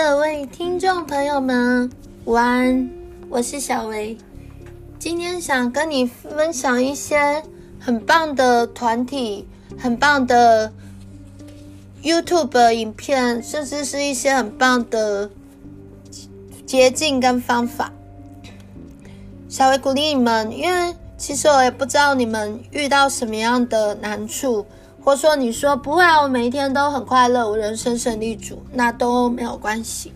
各位听众朋友们，晚安，我是小薇。今天想跟你分享一些很棒的团体、很棒的 YouTube 影片，甚至是一些很棒的捷径跟方法。小薇鼓励你们，因为其实我也不知道你们遇到什么样的难处。或说你说不会啊，我每一天都很快乐，我人生胜利组，那都没有关系。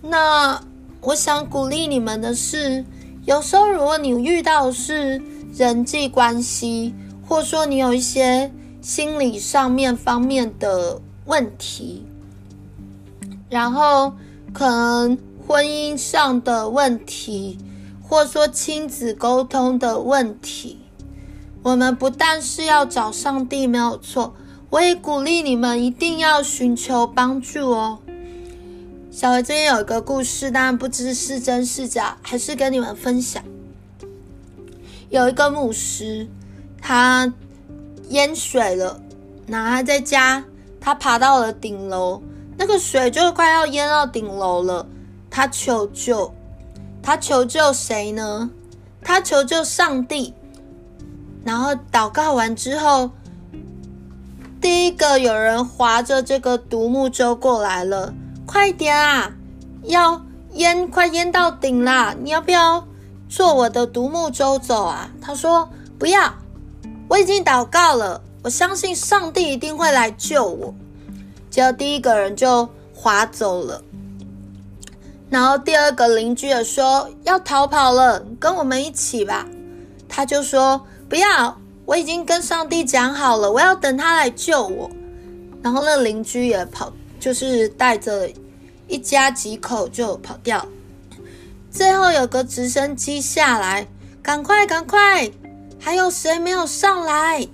那我想鼓励你们的是，有时候如果你遇到是人际关系，或说你有一些心理上面方面的问题，然后可能婚姻上的问题，或说亲子沟通的问题。我们不但是要找上帝，没有错，我也鼓励你们一定要寻求帮助哦。小薇这边有一个故事，当然不知是真是假，还是跟你们分享。有一个牧师，他淹水了，然后他在家，他爬到了顶楼，那个水就快要淹到顶楼了，他求救，他求救谁呢？他求救上帝。然后祷告完之后，第一个有人划着这个独木舟过来了，快点啊！要淹，快淹到顶啦！你要不要坐我的独木舟走啊？他说不要，我已经祷告了，我相信上帝一定会来救我。结果第一个人就划走了，然后第二个邻居也说要逃跑了，跟我们一起吧。他就说。不要！我已经跟上帝讲好了，我要等他来救我。然后那邻居也跑，就是带着一家几口就跑掉。最后有个直升机下来，赶快赶快！还有谁没有上来？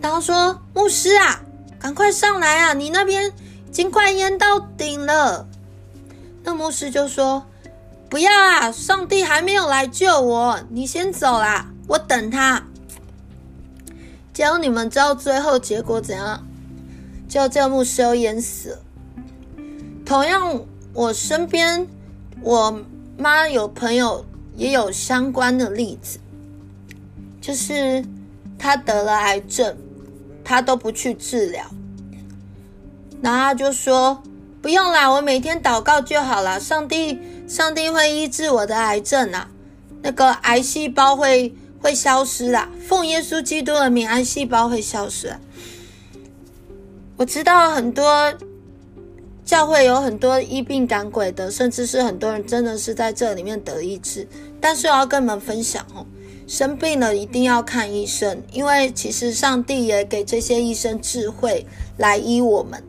然后说：“牧师啊，赶快上来啊！你那边已经快淹到顶了。”那牧师就说：“不要啊，上帝还没有来救我，你先走啦。”我等他，结果你们知道最后结果怎样？就这牧师又淹死。同样，我身边我妈有朋友也有相关的例子，就是他得了癌症，他都不去治疗，然后他就说不用啦，我每天祷告就好了，上帝上帝会医治我的癌症啊，那个癌细胞会。会消失啦，奉耶稣基督的名，癌细胞会消失。我知道很多教会有很多医病赶鬼的，甚至是很多人真的是在这里面得医治。但是我要跟你们分享哦，生病了一定要看医生，因为其实上帝也给这些医生智慧来医我们。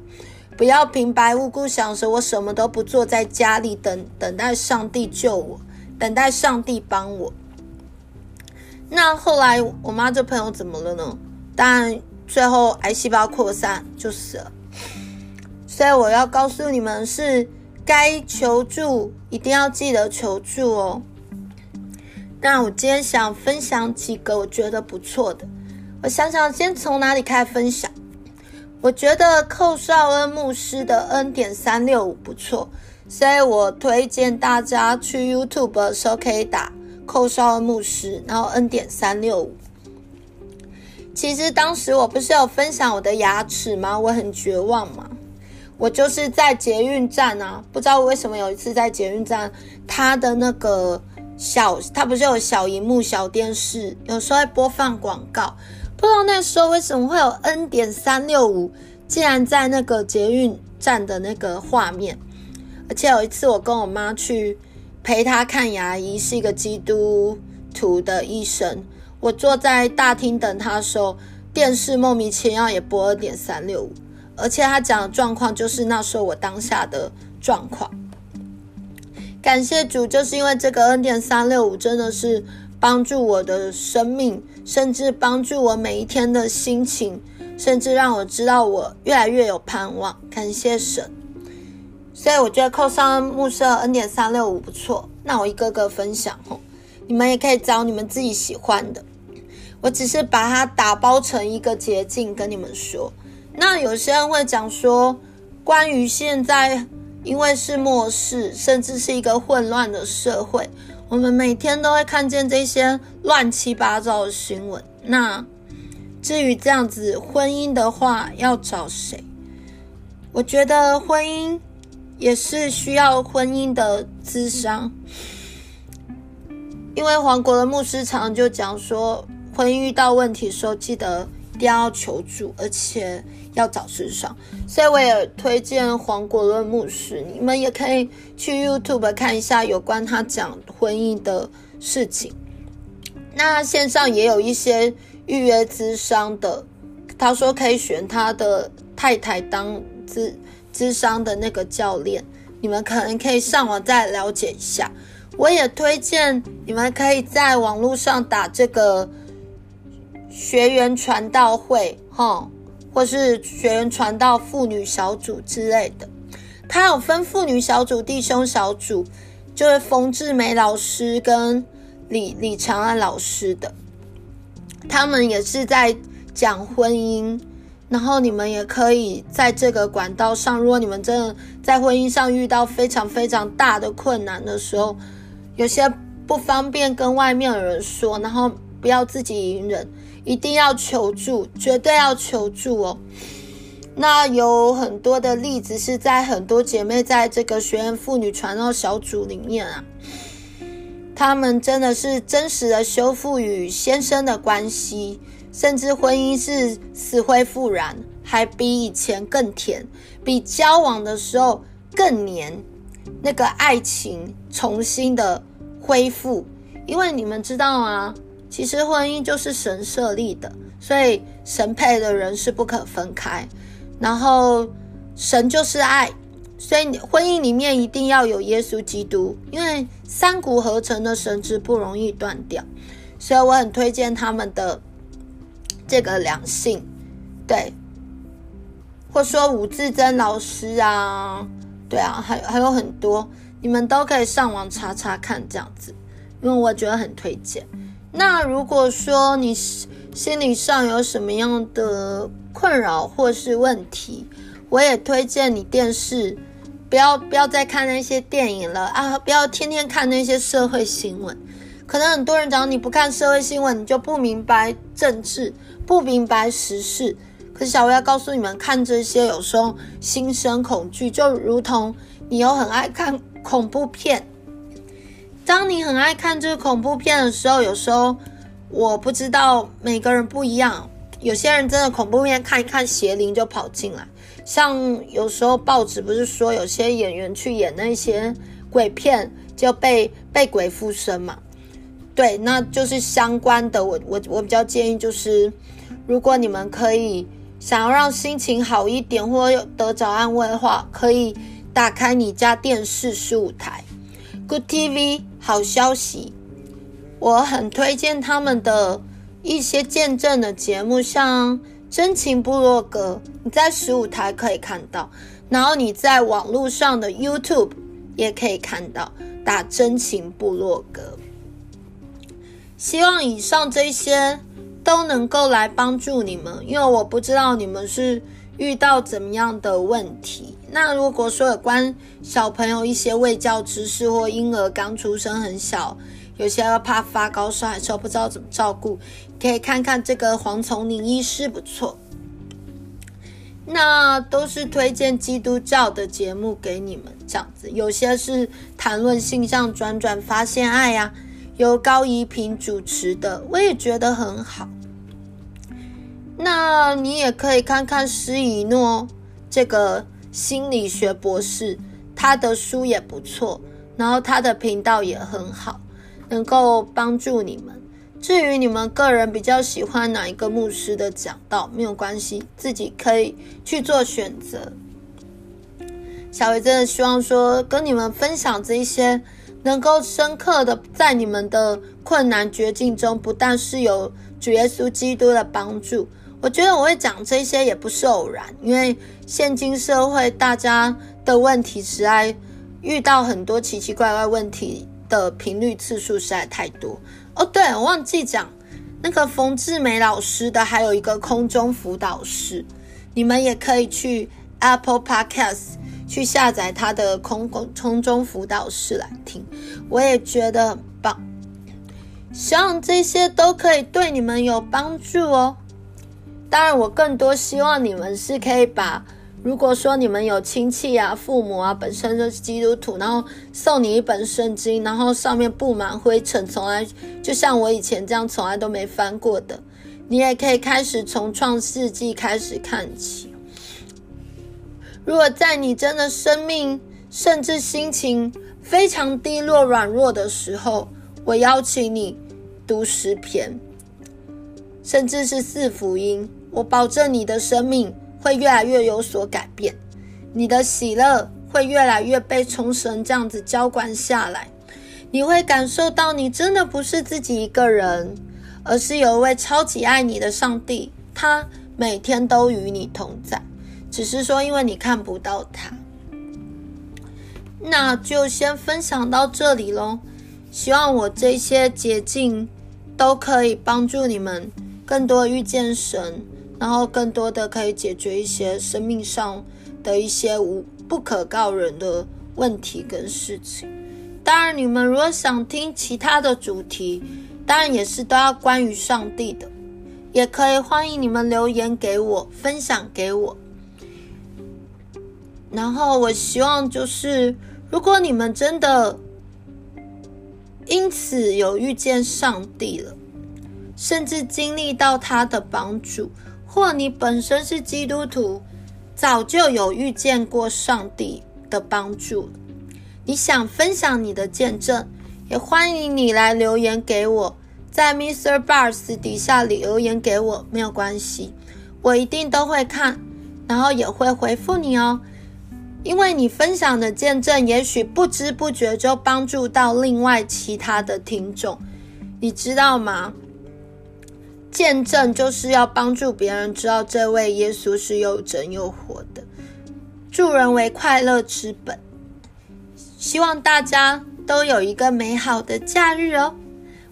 不要平白无故想说，我什么都不做，在家里等等待上帝救我，等待上帝帮我。那后来我妈这朋友怎么了呢？但最后癌细胞扩散就死了。所以我要告诉你们是该求助一定要记得求助哦。那我今天想分享几个我觉得不错的。我想想先从哪里开始分享？我觉得寇少恩牧师的恩典三六五不错，所以我推荐大家去 YouTube 的时候可以打。寇少恩牧师，然后恩典三六五。其实当时我不是有分享我的牙齿吗？我很绝望嘛。我就是在捷运站啊，不知道为什么有一次在捷运站，他的那个小，他不是有小荧幕小电视，有时候会播放广告，不知道那时候为什么会有 N 点三六五，竟然在那个捷运站的那个画面。而且有一次我跟我妈去。陪她看牙医是一个基督徒的医生。我坐在大厅等他的时候，电视莫名其妙也播了点三六五，而且他讲的状况就是那时候我当下的状况。感谢主，就是因为这个 N 点三六五真的是帮助我的生命，甚至帮助我每一天的心情，甚至让我知道我越来越有盼望。感谢神。所以我觉得扣上暮色 N 点三六五不错，那我一个个分享吼，你们也可以找你们自己喜欢的。我只是把它打包成一个捷径跟你们说。那有些人会讲说，关于现在因为是末世，甚至是一个混乱的社会，我们每天都会看见这些乱七八糟的新闻。那至于这样子婚姻的话，要找谁？我觉得婚姻也是需要婚姻的智商，因为黄国的牧师常就讲说，婚姻遇到问题的时候，记得定要求助，而且要找智商。所以我也推荐黄国伦牧师，你们也可以去 YouTube 看一下有关他讲婚姻的事情。那线上也有一些预约咨商的，他说可以选他的太太当。咨咨商的那个教练，你们可能可以上网再了解一下。我也推荐你们可以在网络上打这个学员传道会，哈，或是学员传道妇女小组之类的。他有分妇女小组、弟兄小组，就是冯志梅老师跟李李长安老师的，他们也是在讲婚姻。然后你们也可以在这个管道上，如果你们真的在婚姻上遇到非常非常大的困难的时候，有些不方便跟外面的人说，然后不要自己隐忍，一定要求助，绝对要求助哦。那有很多的例子是在很多姐妹在这个学员妇女传道小组里面啊，她们真的是真实的修复与先生的关系。甚至婚姻是死灰复燃，还比以前更甜，比交往的时候更黏，那个爱情重新的恢复。因为你们知道吗？其实婚姻就是神设立的，所以神配的人是不可分开。然后神就是爱，所以婚姻里面一定要有耶稣基督，因为三股合成的绳子不容易断掉。所以我很推荐他们的。这个两性，对，或说吴志珍老师啊，对啊，还有还有很多，你们都可以上网查查看这样子，因为我觉得很推荐。那如果说你心理上有什么样的困扰或是问题，我也推荐你电视不要不要再看那些电影了啊，不要天天看那些社会新闻。可能很多人讲你不看社会新闻，你就不明白政治。不明白时事，可是小薇要告诉你们，看这些有时候心生恐惧，就如同你又很爱看恐怖片。当你很爱看这个恐怖片的时候，有时候我不知道每个人不一样，有些人真的恐怖片看一看邪灵就跑进来，像有时候报纸不是说有些演员去演那些鬼片就被被鬼附身嘛？对，那就是相关的。我我我比较建议就是。如果你们可以想要让心情好一点，或得找安慰的话，可以打开你家电视十五台，Good TV 好消息。我很推荐他们的一些见证的节目，像真情部落格，你在十五台可以看到，然后你在网络上的 YouTube 也可以看到，打真情部落格。希望以上这些。都能够来帮助你们，因为我不知道你们是遇到怎么样的问题。那如果说有关小朋友一些未教知识，或婴儿刚出生很小，有些要怕发高烧，还是不知道怎么照顾，可以看看这个黄丛林医师不错。那都是推荐基督教的节目给你们，这样子，有些是谈论性向转转发现爱呀、由高怡平主持的，我也觉得很好。那你也可以看看施以诺这个心理学博士，他的书也不错，然后他的频道也很好，能够帮助你们。至于你们个人比较喜欢哪一个牧师的讲道，没有关系，自己可以去做选择。小薇真的希望说跟你们分享这一些。能够深刻的在你们的困难绝境中，不但是有主耶稣基督的帮助，我觉得我会讲这些也不是偶然，因为现今社会大家的问题实在遇到很多奇奇怪怪问题的频率次数实在太多。哦，对，我忘记讲那个冯志梅老师的，还有一个空中辅导室，你们也可以去 Apple Podcast。去下载他的空空中辅导室来听，我也觉得很棒。希望这些都可以对你们有帮助哦。当然，我更多希望你们是可以把，如果说你们有亲戚啊、父母啊本身就是基督徒，然后送你一本圣经，然后上面布满灰尘，从来就像我以前这样从来都没翻过的，你也可以开始从创世纪开始看起。如果在你真的生命甚至心情非常低落、软弱的时候，我邀请你读诗篇，甚至是四福音。我保证你的生命会越来越有所改变，你的喜乐会越来越被从神这样子浇灌下来。你会感受到你真的不是自己一个人，而是有一位超级爱你的上帝，他每天都与你同在。只是说，因为你看不到他，那就先分享到这里喽。希望我这些捷径都可以帮助你们更多遇见神，然后更多的可以解决一些生命上的一些无不可告人的问题跟事情。当然，你们如果想听其他的主题，当然也是都要关于上帝的，也可以欢迎你们留言给我，分享给我。然后我希望就是，如果你们真的因此有遇见上帝了，甚至经历到他的帮助，或你本身是基督徒，早就有遇见过上帝的帮助，你想分享你的见证，也欢迎你来留言给我，在 MixerBox 底下留言给我，没有关系，我一定都会看，然后也会回复你哦。因为你分享的见证，也许不知不觉就帮助到另外其他的听众，你知道吗？见证就是要帮助别人知道这位耶稣是又真又活的，助人为快乐之本。希望大家都有一个美好的假日哦！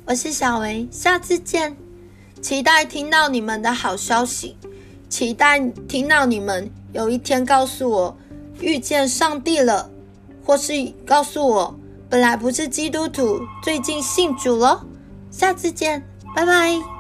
我是小维，下次见。期待听到你们的好消息，期待听到你们有一天告诉我。遇见上帝了，或是告诉我，本来不是基督徒，最近信主了。下次见，拜拜。